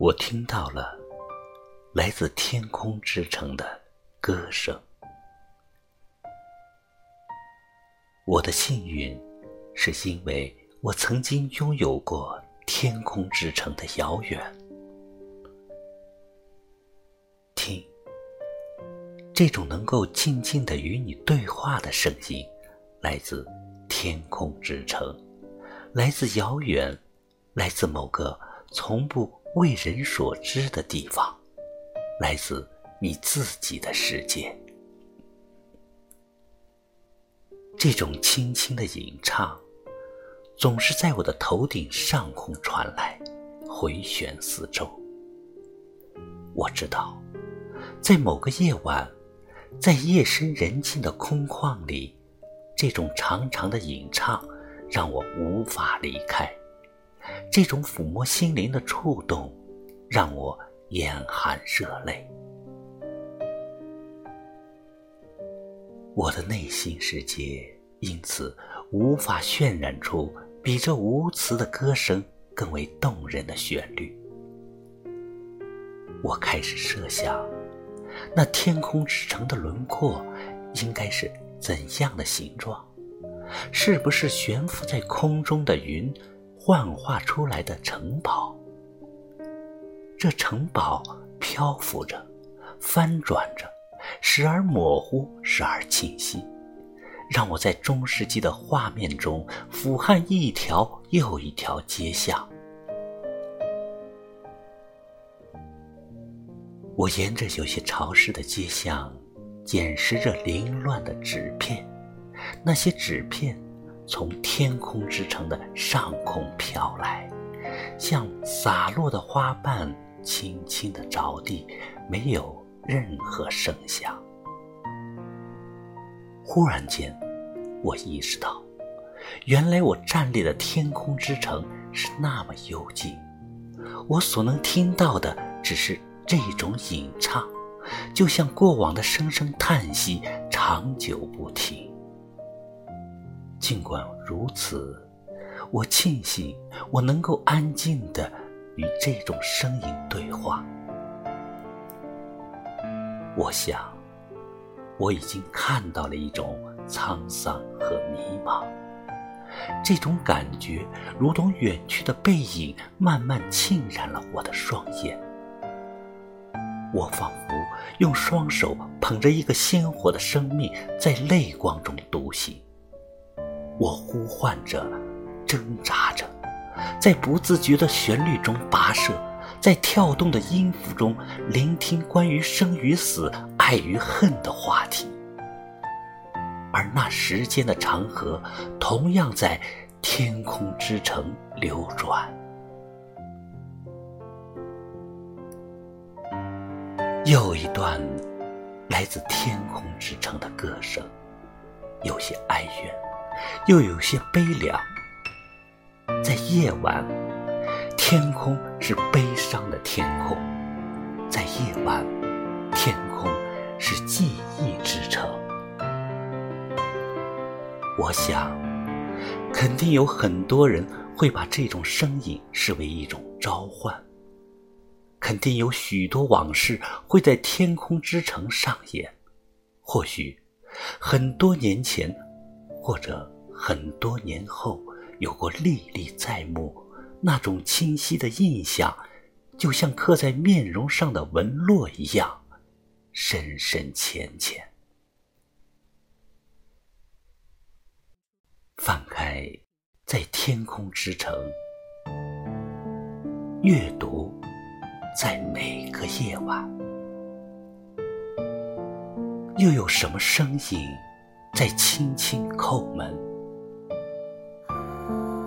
我听到了来自天空之城的歌声。我的幸运，是因为我曾经拥有过天空之城的遥远。听，这种能够静静的与你对话的声音，来自天空之城，来自遥远，来自某个从不。为人所知的地方，来自你自己的世界。这种轻轻的吟唱，总是在我的头顶上空传来，回旋四周。我知道，在某个夜晚，在夜深人静的空旷里，这种长长的吟唱让我无法离开。这种抚摸心灵的触动，让我眼含热泪。我的内心世界因此无法渲染出比这无词的歌声更为动人的旋律。我开始设想，那天空之城的轮廓应该是怎样的形状？是不是悬浮在空中的云？幻化出来的城堡，这城堡漂浮着，翻转着，时而模糊，时而清晰，让我在中世纪的画面中俯瞰一条又一条街巷。我沿着有些潮湿的街巷，捡拾着凌乱的纸片，那些纸片。从天空之城的上空飘来，像洒落的花瓣，轻轻的着地，没有任何声响。忽然间，我意识到，原来我站立的天空之城是那么幽静，我所能听到的只是这种吟唱，就像过往的声声叹息，长久不停。尽管如此，我庆幸我能够安静的与这种声音对话。我想，我已经看到了一种沧桑和迷茫，这种感觉如同远去的背影，慢慢浸染了我的双眼。我仿佛用双手捧着一个鲜活的生命，在泪光中独行。我呼唤着，挣扎着，在不自觉的旋律中跋涉，在跳动的音符中聆听关于生与死、爱与恨的话题，而那时间的长河同样在天空之城流转。又一段来自天空之城的歌声，有些哀怨。又有些悲凉，在夜晚，天空是悲伤的天空；在夜晚，天空是记忆之城。我想，肯定有很多人会把这种声音视为一种召唤，肯定有许多往事会在天空之城上演。或许，很多年前。或者很多年后，有过历历在目那种清晰的印象，就像刻在面容上的纹络一样，深深浅浅。翻开在天空之城，阅读在每个夜晚，又有什么声音？在轻轻叩门，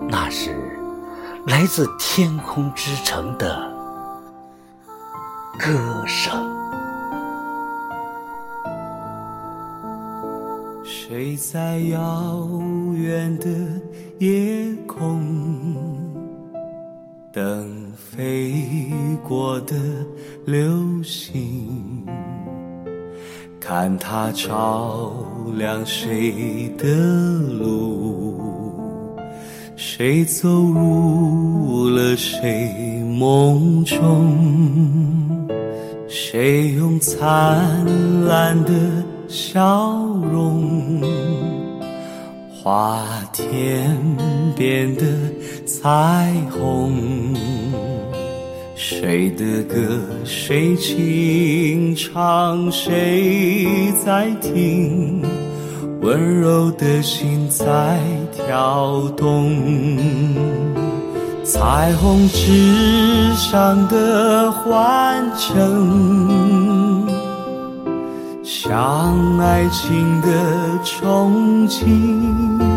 那是来自天空之城的歌声。谁在遥远的夜空等飞过的流星？看它照亮谁的路，谁走入了谁梦中？谁用灿烂的笑容画天边的彩虹？谁的歌谁轻唱，谁在听？温柔的心在跳动，彩虹之上的欢声，像爱情的憧憬。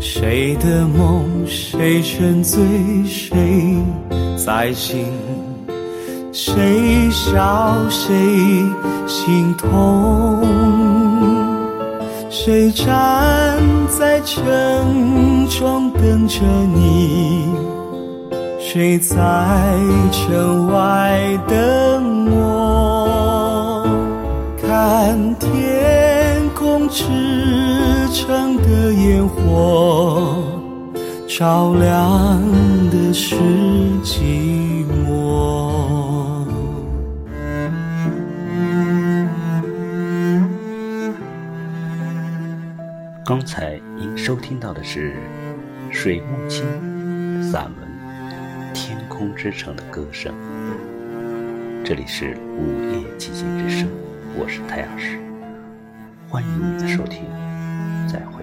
谁的梦谁沉醉，谁在醒？谁笑谁心痛？谁站在城中等着你？谁在城外等照亮的是寂寞。刚才您收听到的是水木清散文《天空之城的歌声》。这里是午夜寂静之声，我是太阳石，欢迎您的收听。再会